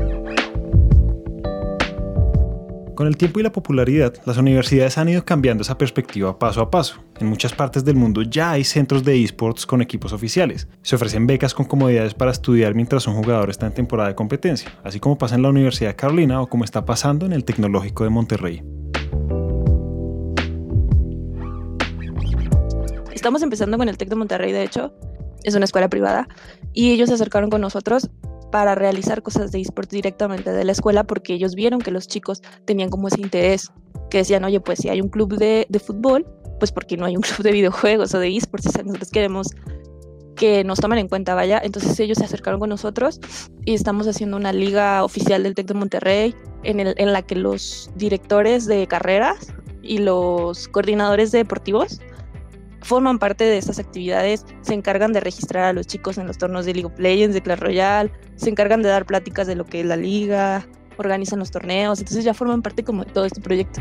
Con el tiempo y la popularidad, las universidades han ido cambiando esa perspectiva paso a paso. En muchas partes del mundo ya hay centros de esports con equipos oficiales. Se ofrecen becas con comodidades para estudiar mientras un jugador está en temporada de competencia, así como pasa en la Universidad Carolina o como está pasando en el Tecnológico de Monterrey. Estamos empezando con el Tec de Monterrey, de hecho, es una escuela privada, y ellos se acercaron con nosotros para realizar cosas de esports directamente de la escuela porque ellos vieron que los chicos tenían como ese interés, que decían, oye, pues si hay un club de, de fútbol, pues porque no hay un club de videojuegos o de esports, o sea, nosotros queremos que nos toman en cuenta, vaya. Entonces ellos se acercaron con nosotros y estamos haciendo una liga oficial del TEC de Monterrey en, el, en la que los directores de carreras y los coordinadores deportivos forman parte de estas actividades, se encargan de registrar a los chicos en los torneos de League of Legends, de Clash Royale, se encargan de dar pláticas de lo que es la liga, organizan los torneos, entonces ya forman parte como de todo este proyecto.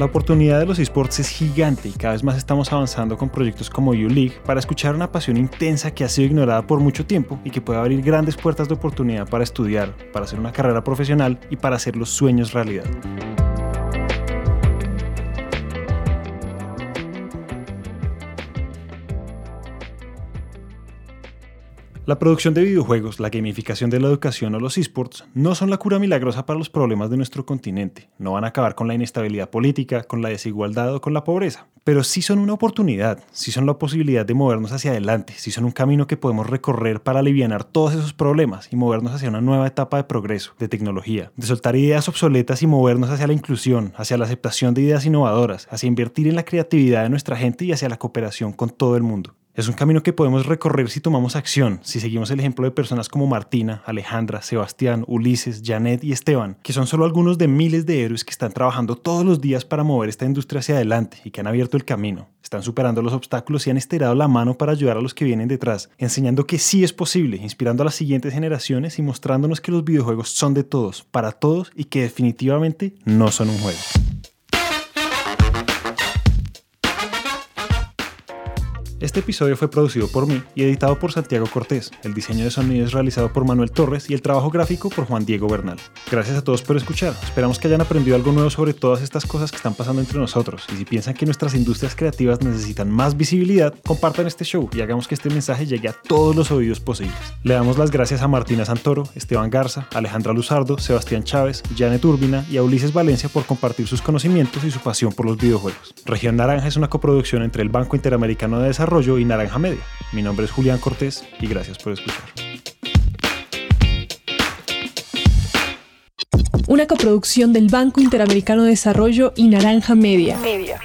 La oportunidad de los esports es gigante y cada vez más estamos avanzando con proyectos como U-League para escuchar una pasión intensa que ha sido ignorada por mucho tiempo y que puede abrir grandes puertas de oportunidad para estudiar, para hacer una carrera profesional y para hacer los sueños realidad. La producción de videojuegos, la gamificación de la educación o los esports no son la cura milagrosa para los problemas de nuestro continente. No van a acabar con la inestabilidad política, con la desigualdad o con la pobreza. Pero sí son una oportunidad, sí son la posibilidad de movernos hacia adelante, sí son un camino que podemos recorrer para aliviar todos esos problemas y movernos hacia una nueva etapa de progreso, de tecnología, de soltar ideas obsoletas y movernos hacia la inclusión, hacia la aceptación de ideas innovadoras, hacia invertir en la creatividad de nuestra gente y hacia la cooperación con todo el mundo. Es un camino que podemos recorrer si tomamos acción, si seguimos el ejemplo de personas como Martina, Alejandra, Sebastián, Ulises, Janet y Esteban, que son solo algunos de miles de héroes que están trabajando todos los días para mover esta industria hacia adelante y que han abierto el camino, están superando los obstáculos y han estirado la mano para ayudar a los que vienen detrás, enseñando que sí es posible, inspirando a las siguientes generaciones y mostrándonos que los videojuegos son de todos, para todos y que definitivamente no son un juego. Este episodio fue producido por mí y editado por Santiago Cortés. El diseño de sonido es realizado por Manuel Torres y el trabajo gráfico por Juan Diego Bernal. Gracias a todos por escuchar. Esperamos que hayan aprendido algo nuevo sobre todas estas cosas que están pasando entre nosotros. Y si piensan que nuestras industrias creativas necesitan más visibilidad, compartan este show y hagamos que este mensaje llegue a todos los oídos posibles. Le damos las gracias a Martina Santoro, Esteban Garza, Alejandra Luzardo, Sebastián Chávez, Janet Urbina y a Ulises Valencia por compartir sus conocimientos y su pasión por los videojuegos. Región Naranja es una coproducción entre el Banco Interamericano de Desarrollo y Naranja Media. Mi nombre es Julián Cortés y gracias por escuchar. Una coproducción del Banco Interamericano de Desarrollo y Naranja Media. Media.